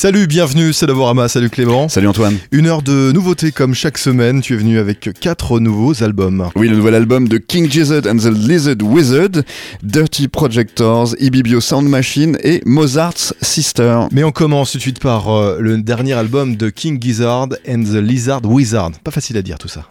Salut, bienvenue, c'est Davorama, salut Clément. Salut Antoine. Une heure de nouveautés comme chaque semaine, tu es venu avec quatre nouveaux albums. Oui, le nouvel album de King Gizzard and the Lizard Wizard, Dirty Projectors, Ibibio Sound Machine et Mozart's Sister. Mais on commence tout de suite par euh, le dernier album de King Gizzard and the Lizard Wizard. Pas facile à dire tout ça.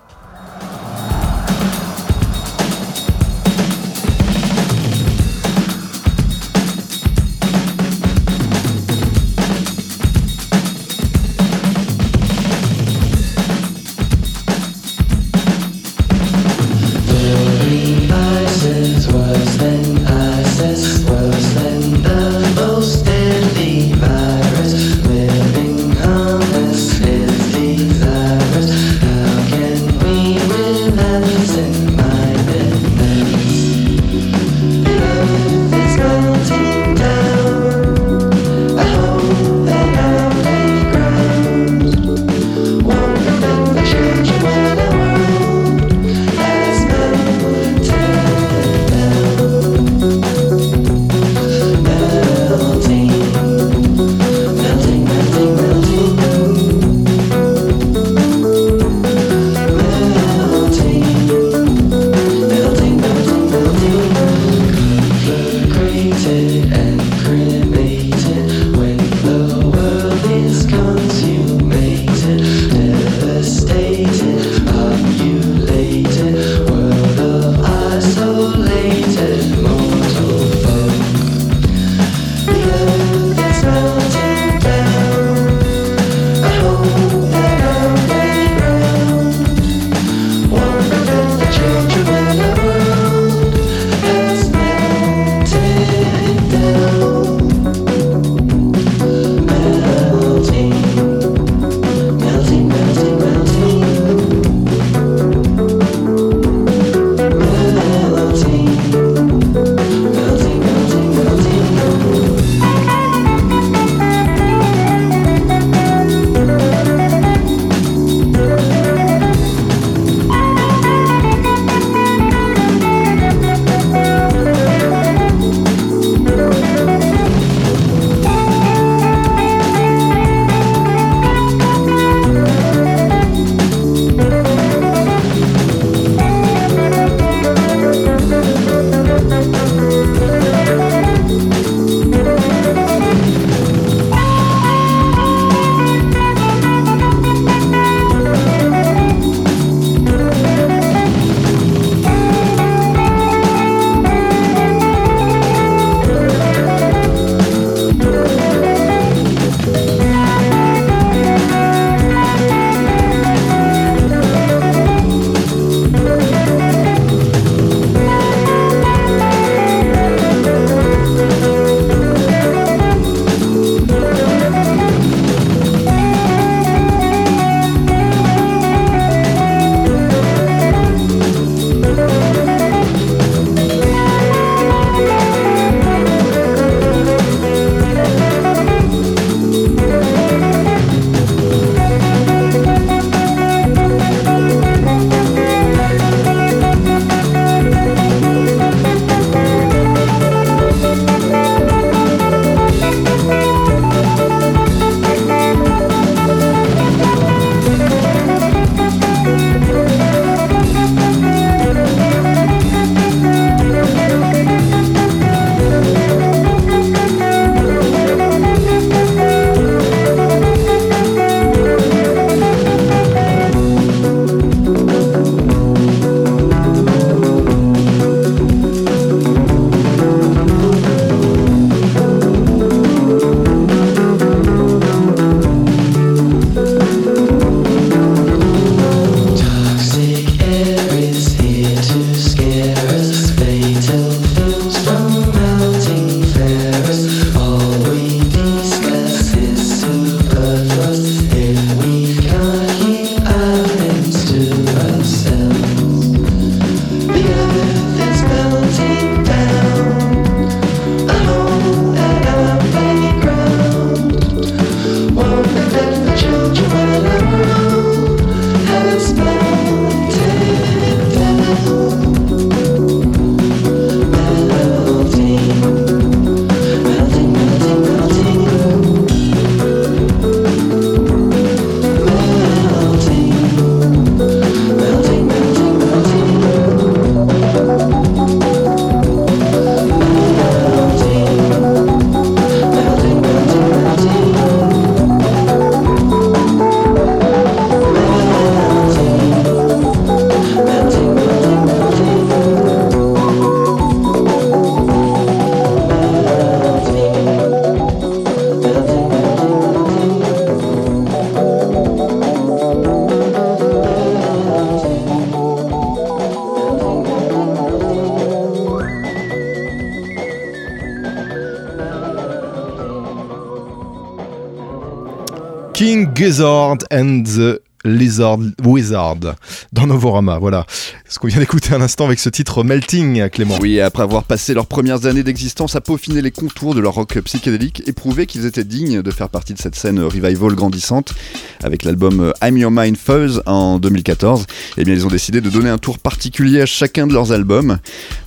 Gizzard and the Lizard Wizard dans Novorama. Voilà ce qu'on vient d'écouter un instant avec ce titre Melting, Clément. Oui, après avoir passé leurs premières années d'existence à peaufiner les contours de leur rock psychédélique et prouver qu'ils étaient dignes de faire partie de cette scène revival grandissante avec l'album I'm Your Mind Fuzz en 2014, eh bien ils ont décidé de donner un tour particulier à chacun de leurs albums.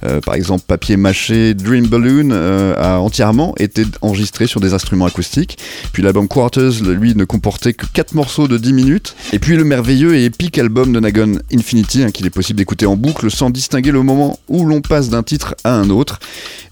Euh, par exemple, Papier Mâché Dream Balloon euh, a entièrement été enregistré sur des instruments acoustiques. Puis l'album Quarters, lui, ne comportait que 4 morceaux de 10 minutes. Et puis le merveilleux et épique album de Nagon Infinity, hein, qu'il est possible d'écouter en boucle sans distinguer le moment où l'on passe d'un titre à un autre.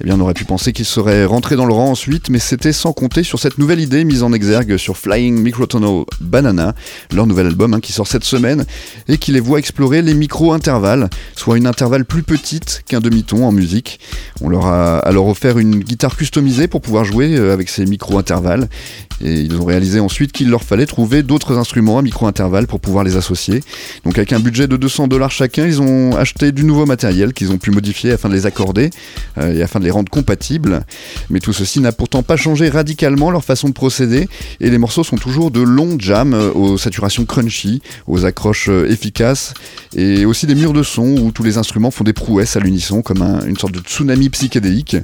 Eh bien, on aurait pu penser qu'il serait rentré dans le rang ensuite, mais c'était sans compter sur cette nouvelle idée mise en exergue sur Flying Microtonal Banana, leur nouvel album hein, qui sort cette semaine et qui les voit explorer les micro-intervalles, soit une intervalle plus petite qu'un demi-ton en musique. On leur a alors offert une guitare customisée pour pouvoir jouer euh, avec ces micro-intervalles et ils ont réalisé ensuite qu'il leur fallait trouver d'autres instruments à micro-intervalles pour pouvoir les associer. Donc avec un budget de 200 dollars chacun, ils ont acheté du nouveau matériel qu'ils ont pu modifier afin de les accorder euh, et afin de les rendre compatibles. Mais tout ceci n'a pourtant pas changé radicalement leur façon de procéder et les morceaux sont toujours de longs jams euh, aux saturations crunchy, aux accroches euh, efficaces et aussi des murs de son où tous les instruments font des prouesses à l'unisson comme une sorte de tsunami psychédélique.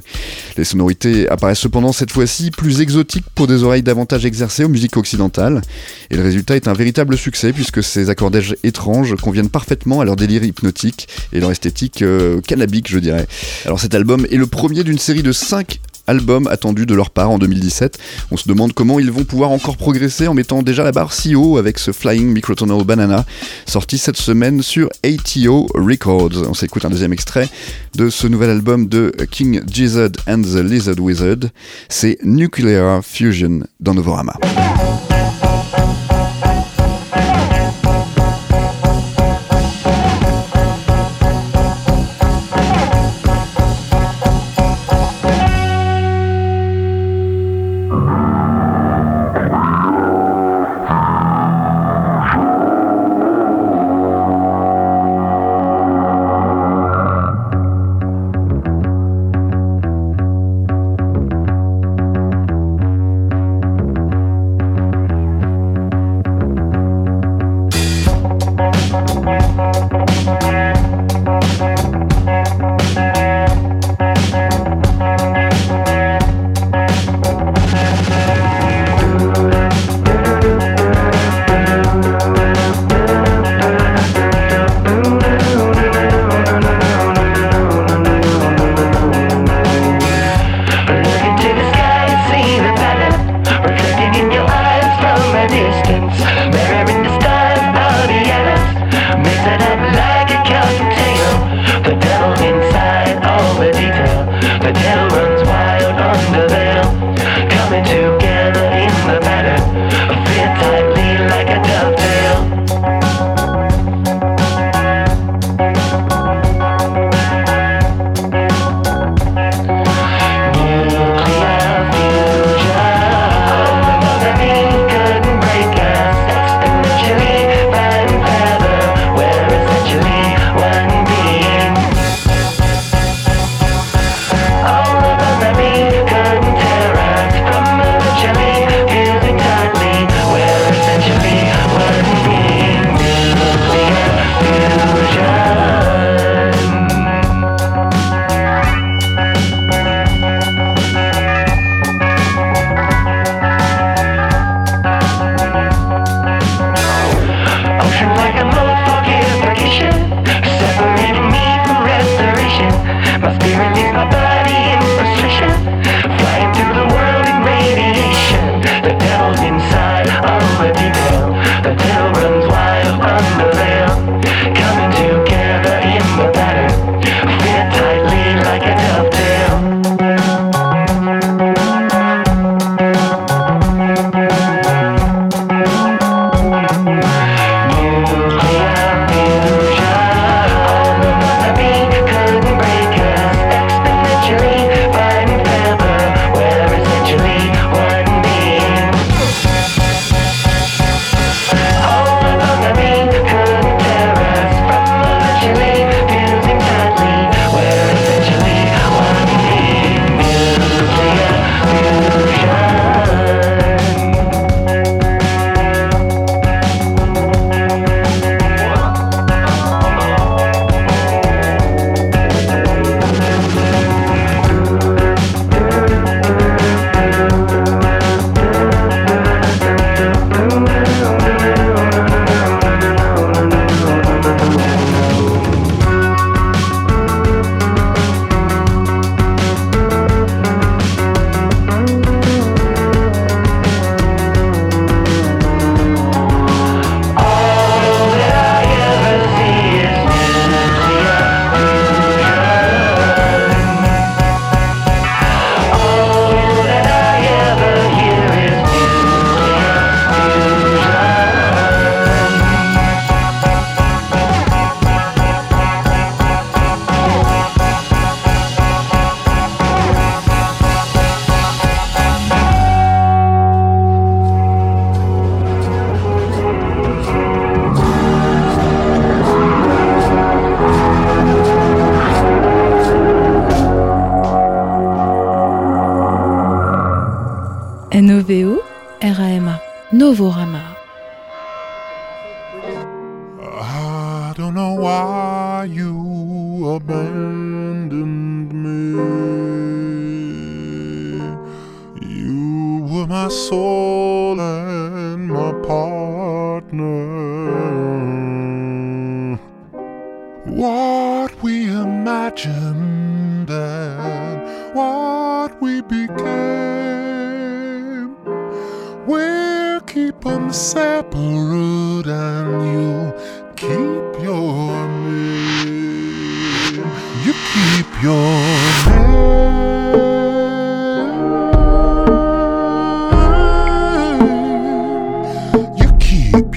Les sonorités apparaissent cependant cette fois-ci plus exotiques pour des oreilles davantage exercées aux musiques occidentales et le résultat est un véritable succès puisque ces accordages étranges conviennent parfaitement à leur délire hypnotique et leur esthétique euh, cannabique je dirais. Alors cet album est le premier d'une série de 5 album attendu de leur part en 2017. On se demande comment ils vont pouvoir encore progresser en mettant déjà la barre si haut avec ce Flying Microtonal Banana sorti cette semaine sur ATO Records. On s'écoute un deuxième extrait de ce nouvel album de King Gizzard and the Lizard Wizard. C'est Nuclear Fusion dans. Novorama.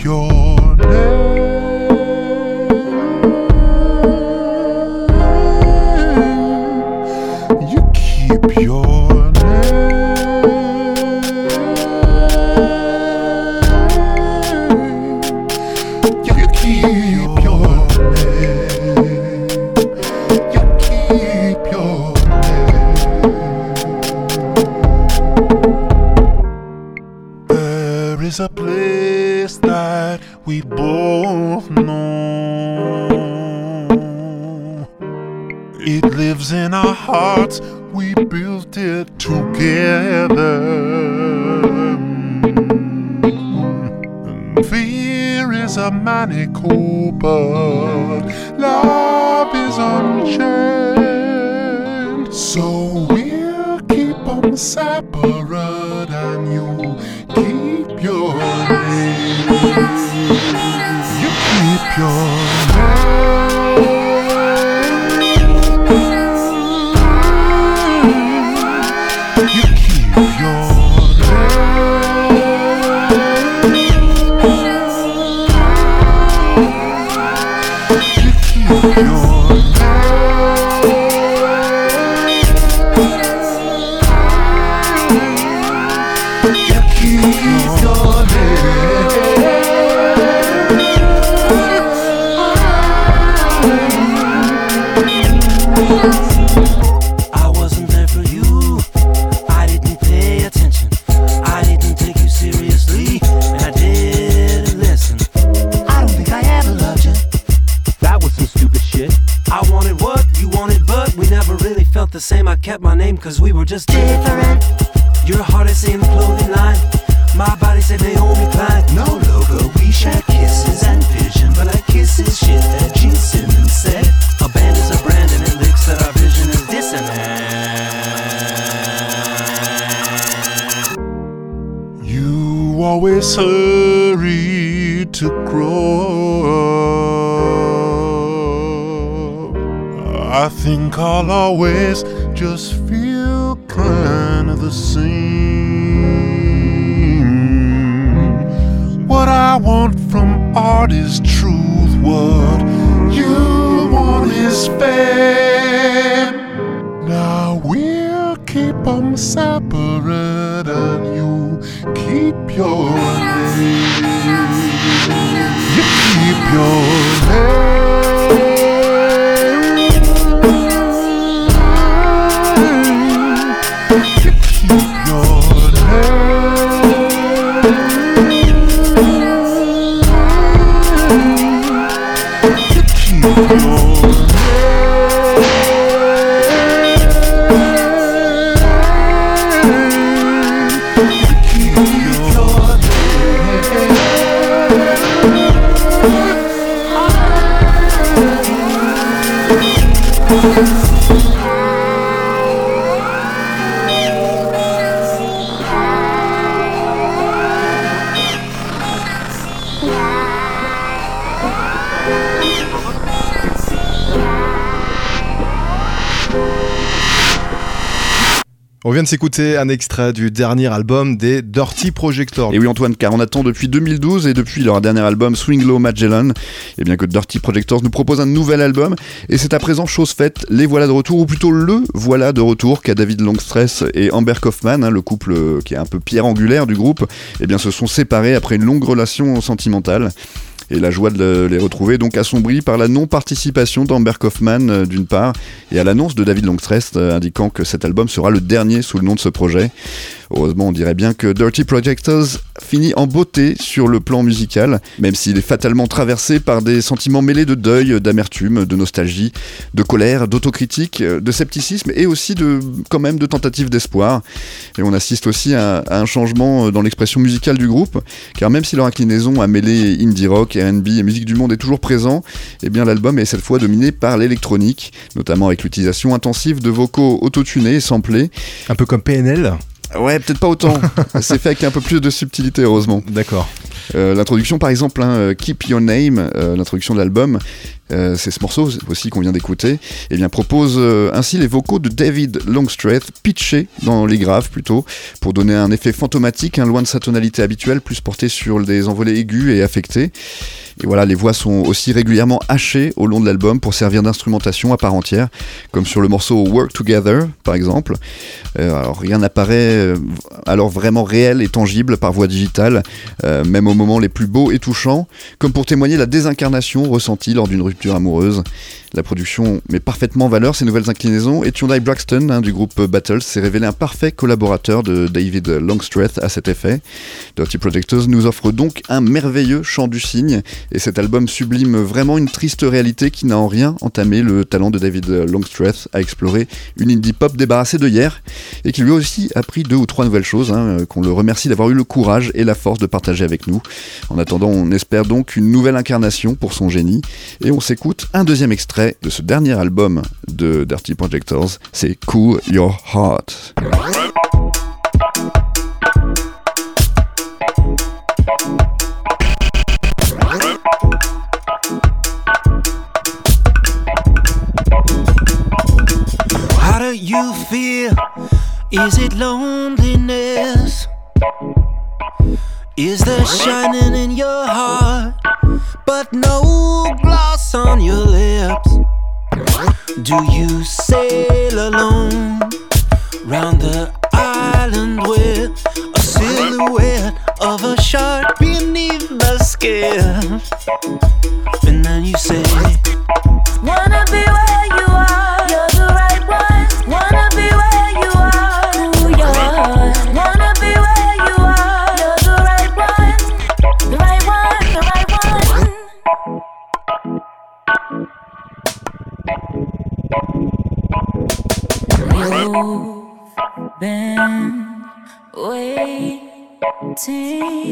Keep I wanted what you wanted, but we never really felt the same. I kept my name cause we were just different. Your heart is in the clothing line. My body said Naomi Klein. No logo, we shared kisses and vision. But I kiss is shit that Gene Simmons said. A band is a brand and it licks that our vision is dissonant. You always hurry to grow I think I'll always just feel kind of the same. What I want from art is truth. What you want is fame. Now we'll keep 'em separate and you keep your name. You keep your vient de s'écouter un extrait du dernier album des Dirty Projectors. Et oui Antoine, car on attend depuis 2012 et depuis leur dernier album Swing Low Magellan, et bien que Dirty Projectors nous propose un nouvel album, et c'est à présent chose faite, les voilà de retour, ou plutôt le voilà de retour, qu'a David Longstress et Amber Kaufman, hein, le couple euh, qui est un peu pierre angulaire du groupe, et bien se sont séparés après une longue relation sentimentale. Et la joie de le- les retrouver donc assombrie par la non-participation d'Amber Kaufman euh, d'une part, et à l'annonce de David Longstreth indiquant que cet album sera le dernier sous le nom de ce projet. Heureusement, on dirait bien que Dirty Projectors finit en beauté sur le plan musical, même s'il est fatalement traversé par des sentiments mêlés de deuil, d'amertume, de nostalgie, de colère, d'autocritique, euh, de scepticisme et aussi de quand même de tentatives d'espoir. Et on assiste aussi à, à un changement euh, dans l'expression musicale du groupe, car même si leur inclinaison à mêler indie rock, R&B et musique du monde est toujours présent, eh bien l'album est cette fois dominé par l'électronique, notamment avec l'utilisation intensive de vocaux autotunés et samplés. Un peu comme PNL. Ouais, peut-être pas autant. C'est fait avec un peu plus de subtilité, heureusement. D'accord. Euh, l'introduction, par exemple, hein, euh, Keep Your Name, euh, l'introduction de l'album, euh, c'est ce morceau aussi qu'on vient d'écouter, bien propose euh, ainsi les vocaux de David Longstreth pitchés dans les graves plutôt, pour donner un effet fantomatique, hein, loin de sa tonalité habituelle, plus porté sur des envolées aigus et affectés. Et voilà, les voix sont aussi régulièrement hachées au long de l'album pour servir d'instrumentation à part entière, comme sur le morceau Work Together, par exemple. Euh, alors rien n'apparaît alors vraiment réel et tangible par voie digitale, même aux moments les plus beaux et touchants, comme pour témoigner la désincarnation ressentie lors d'une rupture amoureuse. La production met parfaitement en valeur ces nouvelles inclinaisons et Hyundai Braxton hein, du groupe Battles s'est révélé un parfait collaborateur de David Longstreth à cet effet. Dirty Projectors nous offre donc un merveilleux chant du cygne et cet album sublime vraiment une triste réalité qui n'a en rien entamé le talent de David Longstreth à explorer une indie pop débarrassée de hier et qui lui a aussi appris deux ou trois nouvelles choses, hein, qu'on le remercie d'avoir eu le courage et la force de partager avec nous. En attendant, on espère donc une nouvelle incarnation pour son génie et on un deuxième extrait de ce dernier album de Dirty Projectors, c'est Cool Your Heart. Is there shining in your heart, but no gloss on your lips? Do you sail alone round the island with a silhouette of a shark beneath the skin? And then you say, Wanna be You've been waiting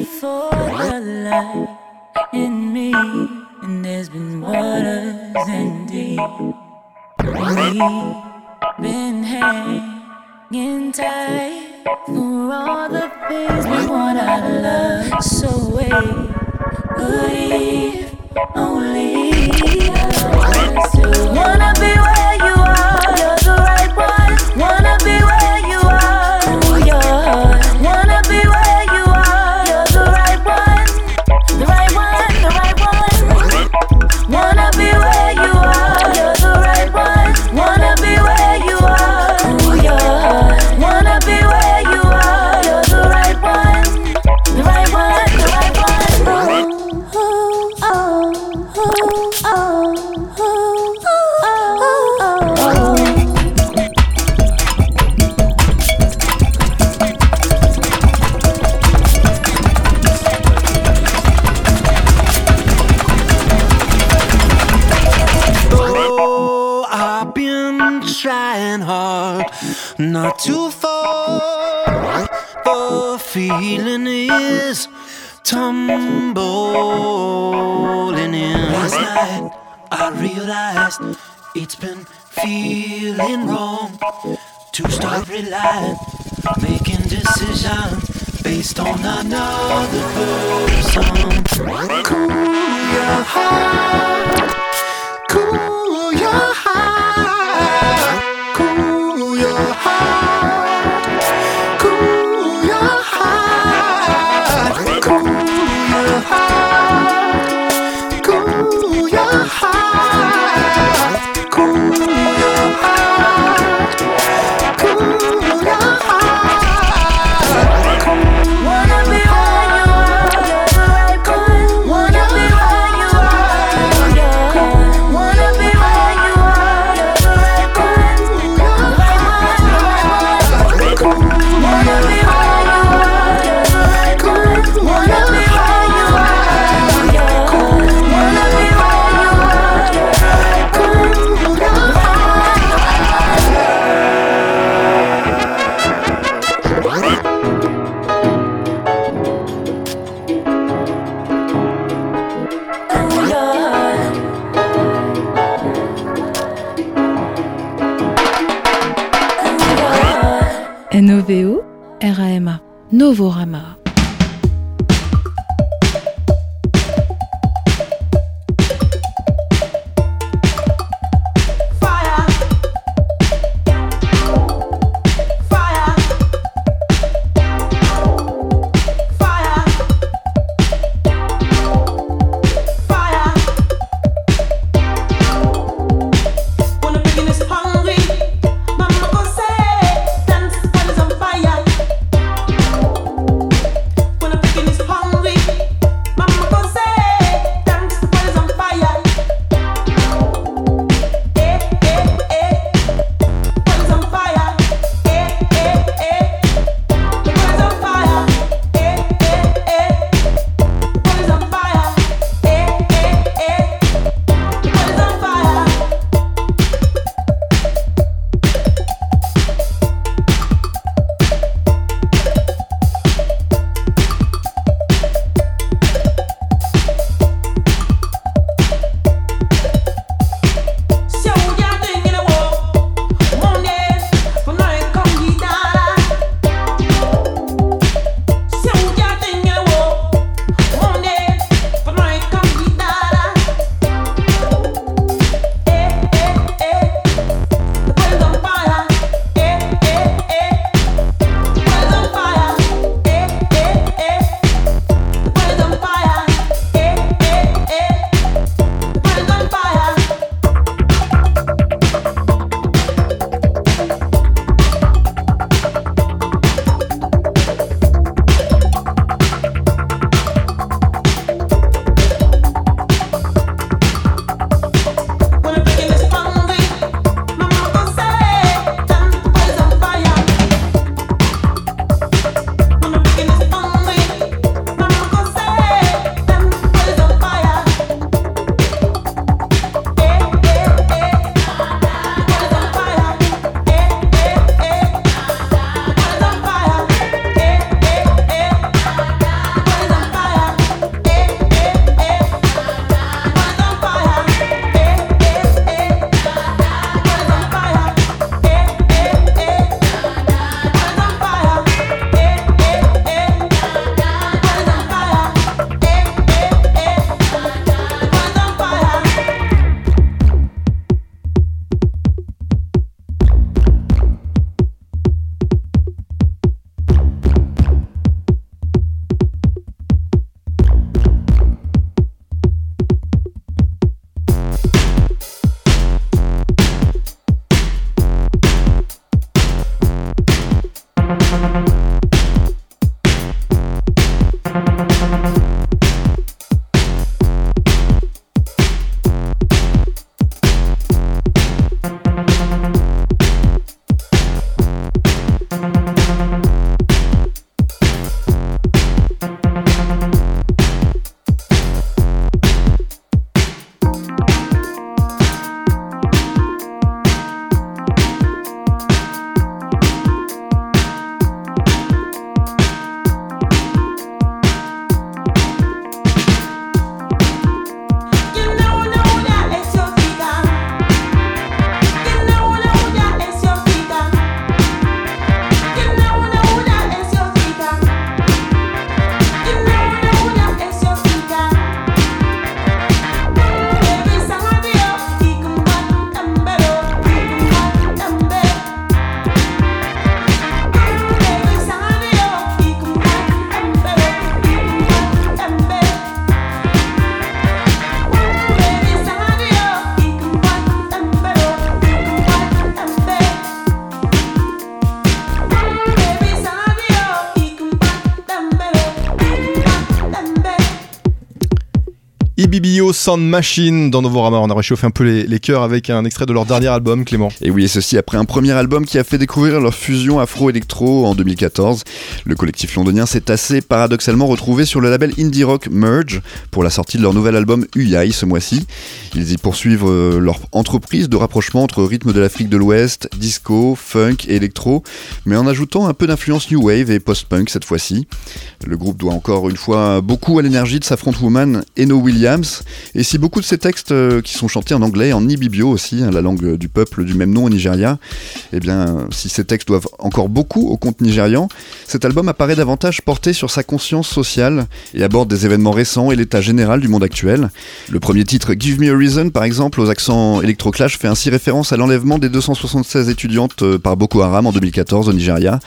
for the light in me, and there's been waters and deep. We've been hanging tight for all the things we want out love. So wait, only. Wanna be where you are, IBBO Sound Machine dans Novorama. On a réchauffé un peu les, cœurs avec un extrait de leur dernier album, Clément. Et oui, et ceci après un premier album qui a fait découvrir leur fusion afro-électro en 2014. Le collectif londonien s'est assez paradoxalement retrouvé sur le label indie rock Merge pour la sortie de leur nouvel album Uyai ce mois-ci. Ils y poursuivent euh, leur entreprise de rapprochement entre rythme de l'Afrique de l'Ouest, disco, funk et électro, mais en ajoutant un peu d'influence new wave et post-punk cette fois-ci. Le groupe doit encore une fois beaucoup à l'énergie de sa frontwoman Eno Williams. Et si beaucoup de ces textes euh, qui sont chantés en anglais, en Ibibio aussi, hein, la langue du peuple du même nom au Nigeria, eh bien, si ces textes doivent encore beaucoup au conte nigérian, cet album apparaît davantage porté sur sa conscience sociale et aborde des événements récents et l'état général du monde actuel. Le premier titre, Give Me a Reason, par exemple, aux accents électroclash, fait ainsi référence à l'enlèvement des 276 étudiantes euh, par Boko Haram en 2014 au Nigeria.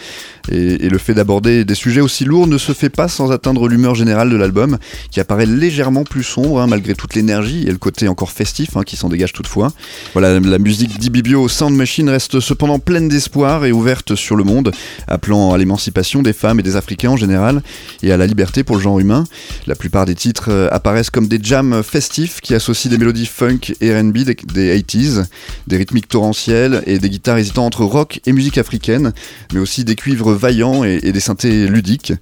Et, le fait d'aborder des sujets aussi lourds ne se fait pas sans atteindre l'humeur générale de l'album, qui apparaît légèrement plus sombre, hein, malgré toute l'énergie et le côté encore festif hein, qui s'en dégage toutefois. Voilà, la musique d'Ibibio Sound Machine reste cependant pleine d'espoir et ouverte sur le monde, appelant à l'émancipation des femmes et des Africains en général, et à la liberté pour le genre humain. La plupart des titres euh, apparaissent comme des jams festifs qui associent des mélodies funk et RB des, des 80s, des rythmiques torrentielles et des guitares hésitant entre rock et musique africaine, mais aussi des cuivres vaillants et, des synthés ludiques.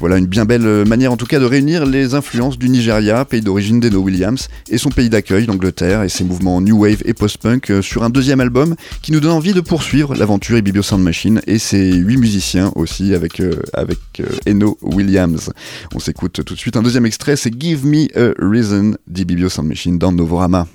Voilà une bien belle manière en tout cas de réunir les influences du Nigeria, pays d'origine d'Eno Williams, et son pays d'accueil, l'Angleterre, et ses mouvements new wave et post-punk euh, sur un deuxième album qui nous donne envie de poursuivre l'aventure Ibibio Sound Machine et ses huit musiciens aussi avec, euh, avec euh, Eno Williams. On s'écoute tout de suite un deuxième extrait, c'est Give Me a Reason d'Ibibio Sound Machine dans Novorama.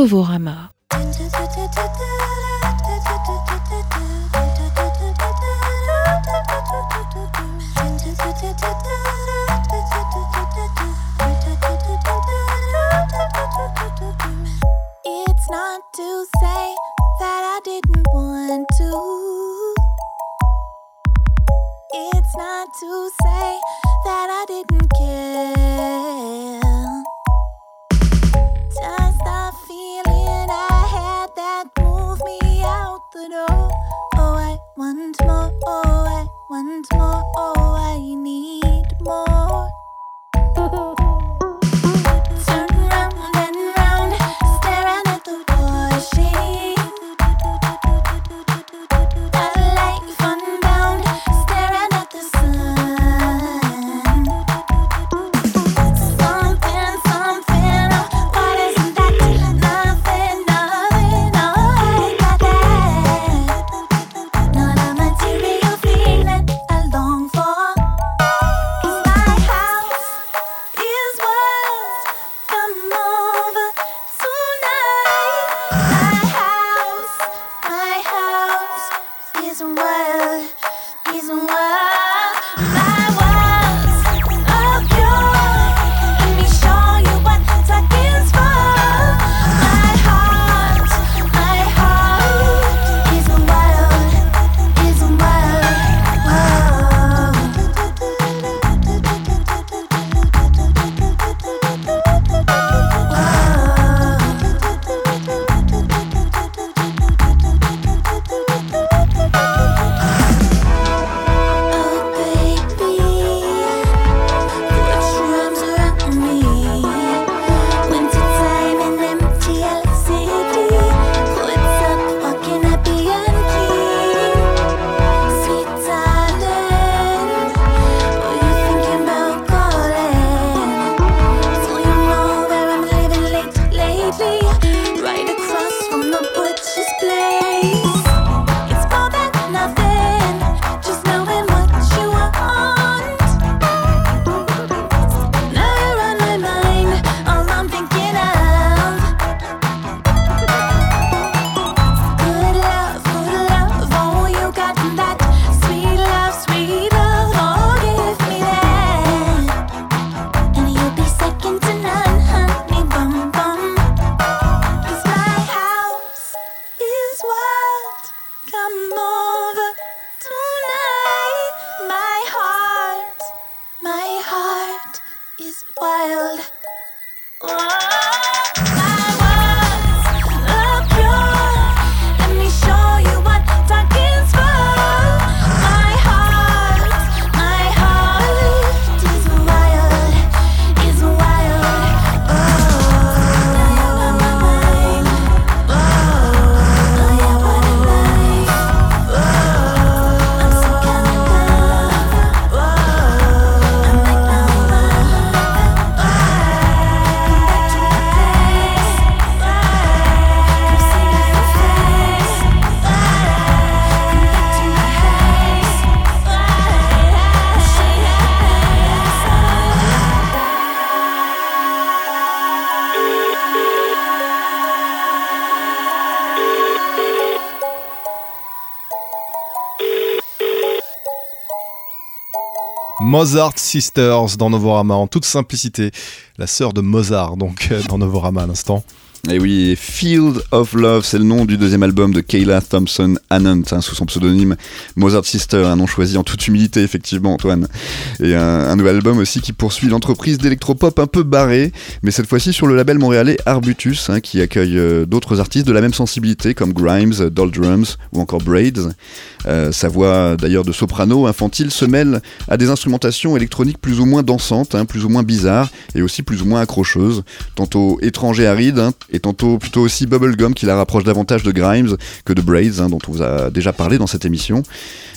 N-O-V-O-R-A-M-A. It's not to say that I didn't want to. It's not to say that I the door. Oh, oh, I want more. Oh, I want more. Oh, I need Mozart Sisters dans Novorama en toute simplicité. La sœur de Mozart, donc euh, dans Novorama à l'instant. Et oui, Field of Love, c'est le nom du deuxième album de Kayla Thompson Annant, hein, sous son pseudonyme Mozart Sister, un nom choisi en toute humilité, effectivement, Antoine. Et un, nouvel album aussi qui poursuit l'entreprise d'électropop un peu barrée, mais cette fois-ci sur le label montréalais Arbutus, hein, qui accueille euh, d'autres artistes de la même sensibilité, comme Grimes, Doldrums ou encore Braids. Euh, sa voix, d'ailleurs de soprano infantile, se mêle à des instrumentations électroniques plus ou moins dansantes, hein, plus ou moins bizarres, et aussi plus ou moins accrocheuses, tantôt étranges et arides, hein, et tantôt plutôt aussi bubblegum qui la rapproche davantage de Grimes que de Braids, hein, dont on vous a déjà parlé dans cette émission.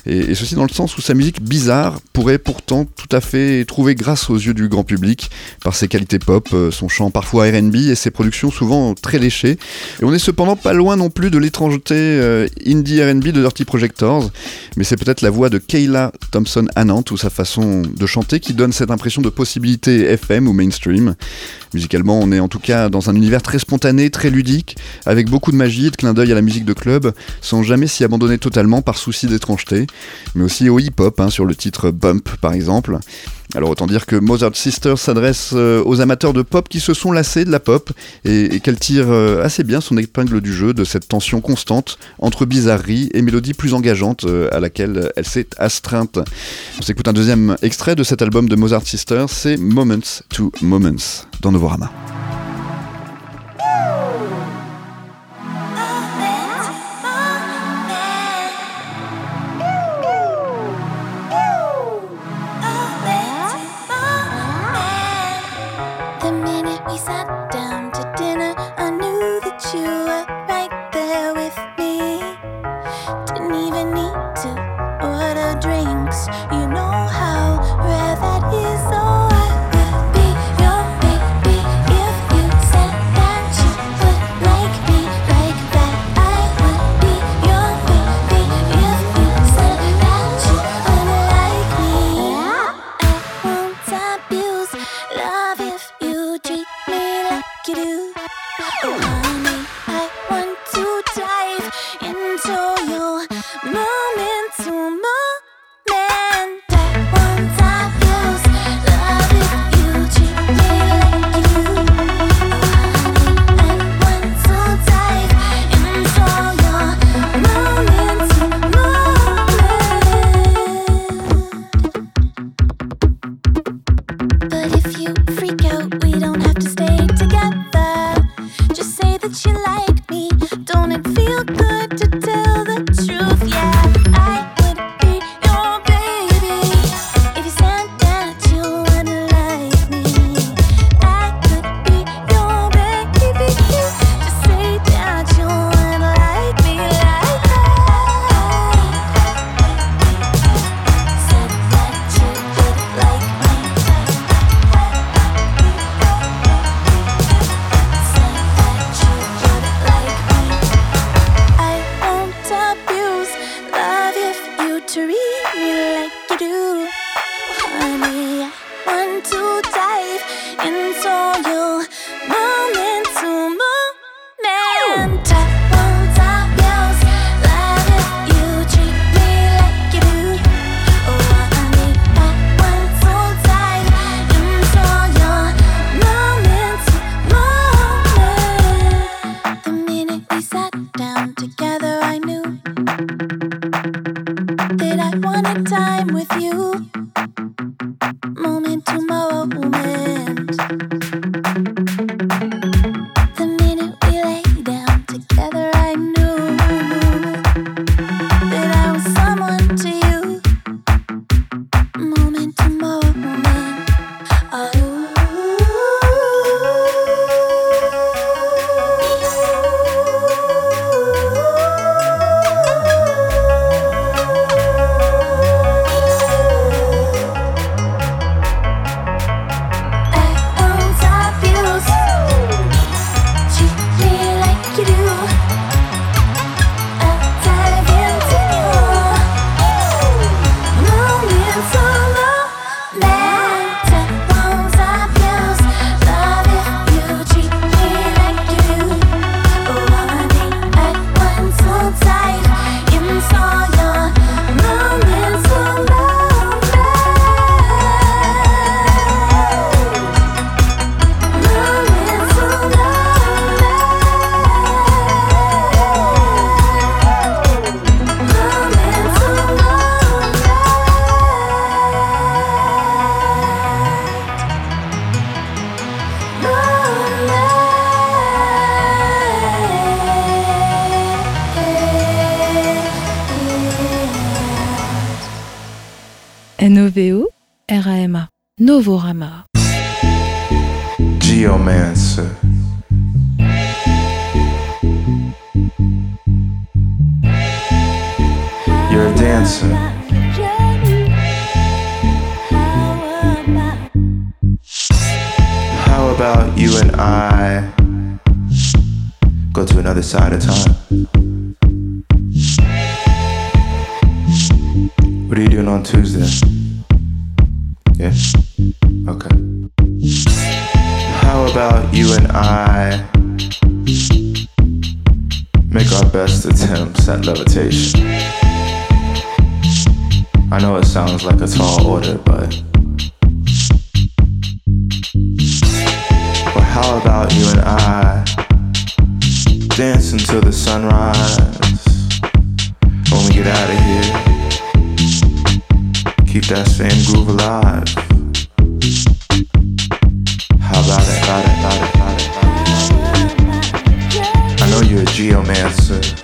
Et, ceci dans le sens où sa musique bizarre pourrait pourtant tout à fait trouver grâce aux yeux du grand public par ses qualités pop, euh, son chant parfois R&B et ses productions souvent très léchées. Et on est cependant pas loin non plus de l'étrangeté euh, indie R&B de Dirty Projectors, mais c'est peut-être la voix de Kayla Thompson Annant ou sa façon de chanter qui donne cette impression de possibilité FM ou mainstream. Musicalement, on est en tout cas dans un univers très spontané, très ludique, avec beaucoup de magie et de clin d'œil à la musique de club, sans jamais s'y abandonner totalement par souci d'étrangeté, mais aussi au hip-hop, hein, sur le titre Bump par exemple. Alors autant dire que Mozart Sisters s'adresse euh, aux amateurs de pop qui se sont lassés de la pop et, qu'elle tire euh, assez bien son épingle du jeu de cette tension constante entre bizarrerie et mélodie plus engageante euh, à laquelle elle s'est astreinte. On s'écoute un deuxième extrait de cet album de Mozart Sisters, c'est Moments to Moments dans Novorama. about you and I go to another side of time? What are you doing on Tuesday? Yeah? Okay. How about you and I make our best attempts at levitation? I know it sounds like a tall order, but. out, you and I. Dance until the sunrise. When we get out of here, keep that same groove alive. How about it? About it, about it, about it. I know you're a geomancer.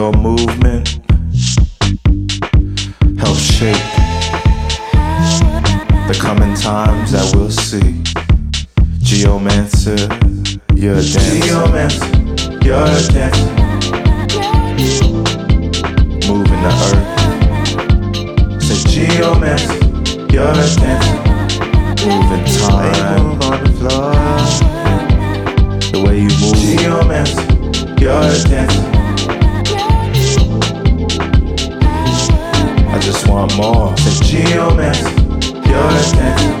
your movement helps shape the coming times that we'll see. Geomancer, you're a dancer. Geomancer, you're a dancer. Moving the earth. Say geomancer, you're a dancer. Moving time. Move on the floor. The way you move. Geomancer, you're a dancer. more. It's GeoMass, pure sense.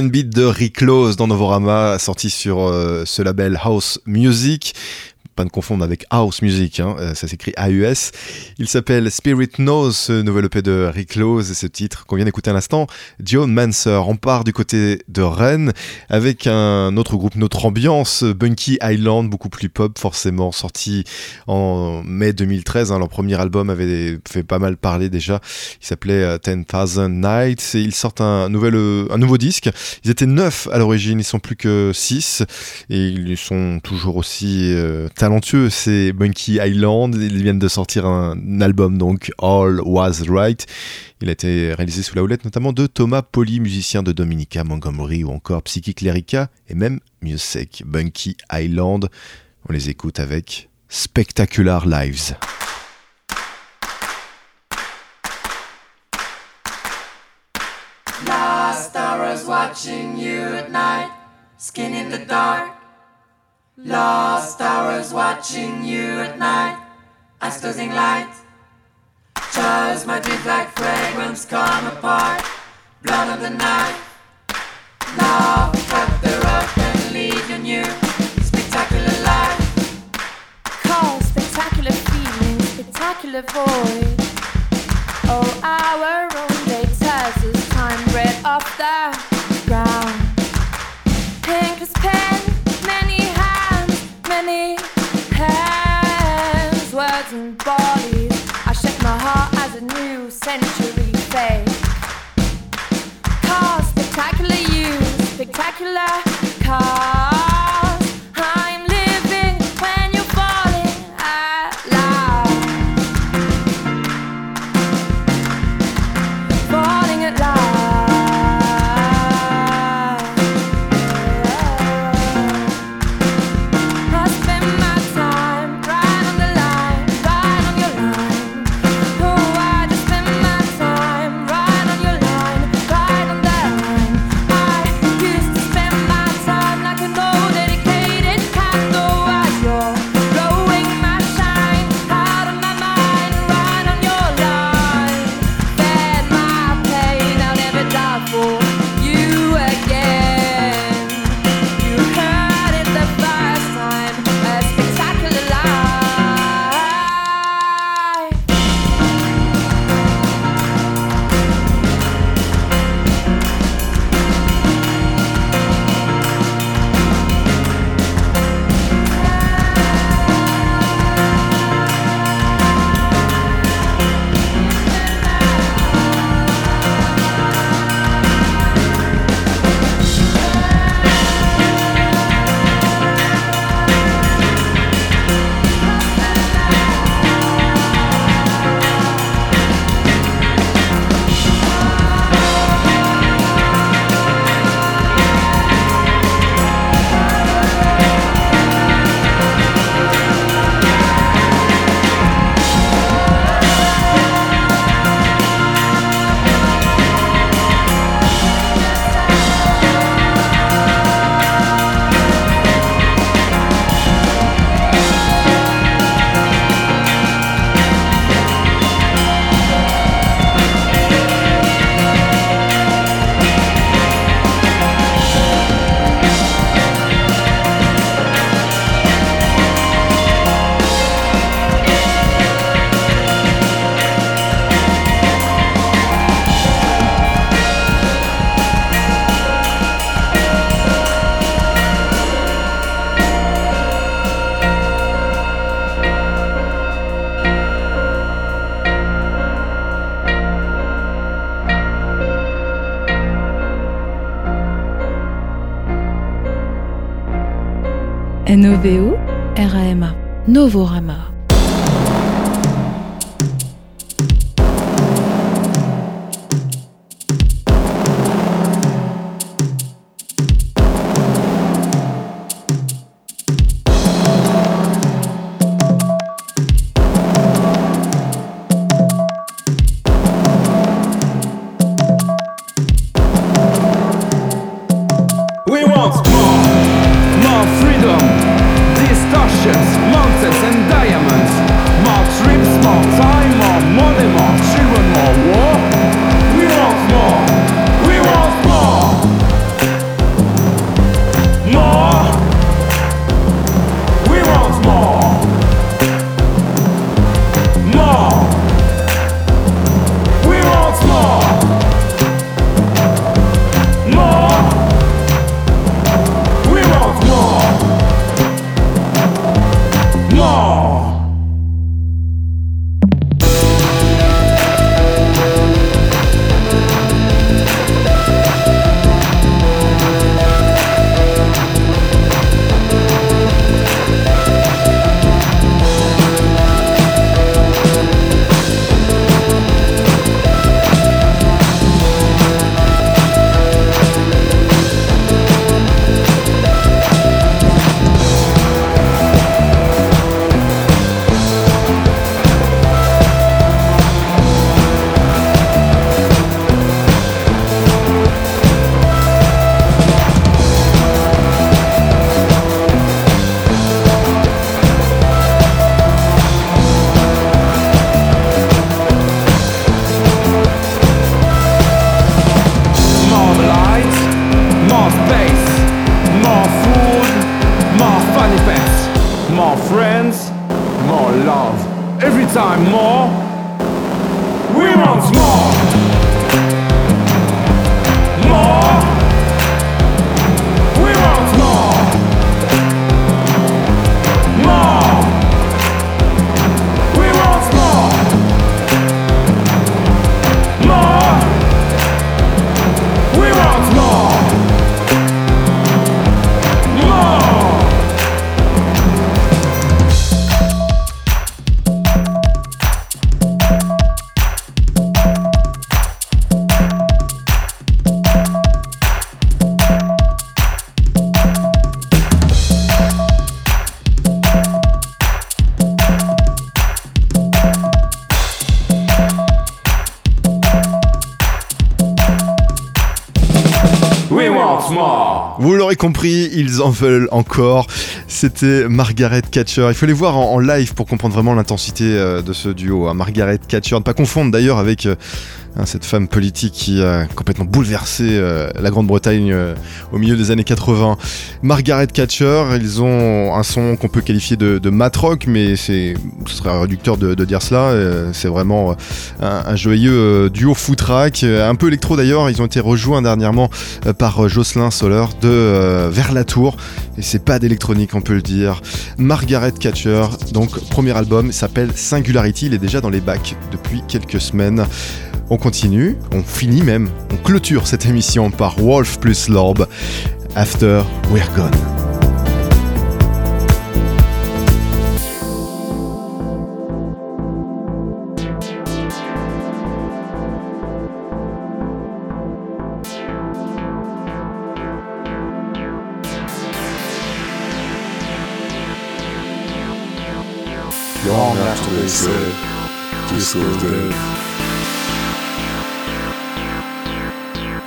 Beat de Rick Laws dans Novorama, sorti sur euh, ce label House Music. Pas de confondre avec House Music, hein, euh, ça s'écrit AUS. Il s'appelle Spirit Knows, ce nouvel EP de Rick et ce titre qu'on vient d'écouter à l'instant, John Manser. On part du côté de Rennes avec un autre groupe, notre ambiance, Bunky Island, beaucoup plus pop forcément, sorti en mai 2013. hein. leur premier album avait fait pas mal parler déjà. Il s'appelait euh, 10,000 Nights et ils sortent un, nouvel, euh, un nouveau disque. Ils étaient neuf à l'origine, ils sont plus que six et ils sont toujours aussi talentueux. C'est Monkey Island, ils viennent de sortir un album donc All Was Right. Il a été réalisé sous la houlette notamment de Thomas Poli, musicien de Dominica Montgomery ou encore Psychic Lyrica et même Music Bunky Island. On les écoute avec Spectacular Lives. Watching you at night, skin in the dark. Lost hours watching you at night, eyes closing light. Charles, my teeth like fragrance come apart, blood of the night. Love, cut the rock and leave you new, spectacular life. Call spectacular feeling, spectacular void. Oh, spectacular cars. NOVO, compris, ils en veulent encore. C'était Margaret Catcher. Il faut les voir en, live pour comprendre vraiment l'intensité euh, de ce duo. hein. Margaret Catcher, ne pas confondre d'ailleurs avec euh, hein, cette femme politique qui a complètement bouleversé euh, la Grande-Bretagne euh, au milieu des années 80. Margaret Catcher, ils ont un son qu'on peut qualifier de, de mat rock, mais c'est, ce serait réducteur de, dire cela. Euh, c'est vraiment un, joyeux duo footrack, un peu électro d'ailleurs. Ils ont été rejoints dernièrement par Jocelyn Soler de Vers la Tour. Et c'est pas d'électronique, on peut le dire. Margaret Catcher, donc premier album, s'appelle Singularity. Il est déjà dans les bacs depuis quelques semaines. Continue, on finit même, on clôture cette émission par Wolf plus Lorb. After We're Gone.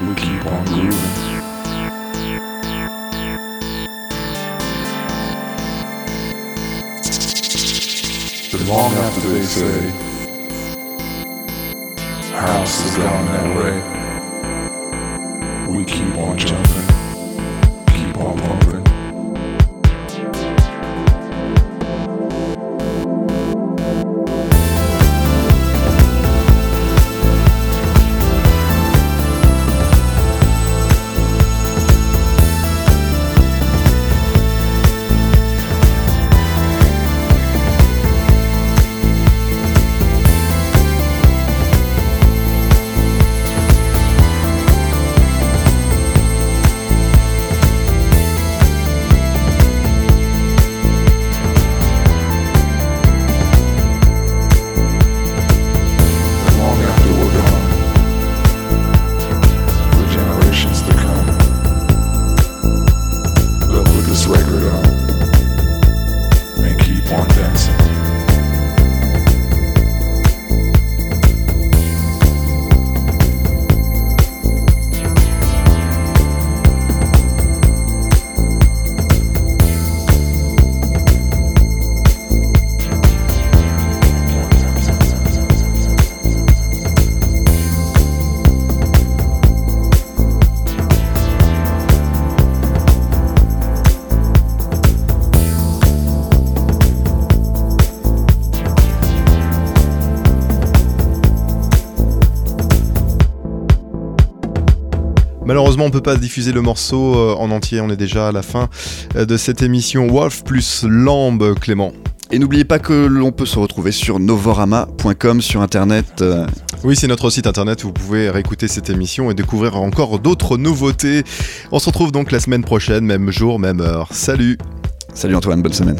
We keep on grooving. But long after they say house has gone that way, we keep on jumping, keep on pumping. Malheureusement, on peut pas diffuser le morceau euh, en entier. On est déjà à la fin euh, de cette émission. Wolf plus Lambe, Clément. Et n'oubliez pas que l'on peut se retrouver sur novorama.com sur internet. euh, Oui, c'est notre site internet où vous pouvez réécouter cette émission et découvrir encore d'autres nouveautés. On se retrouve donc la semaine prochaine, même jour, même heure. Salut Salut Antoine, bonne semaine.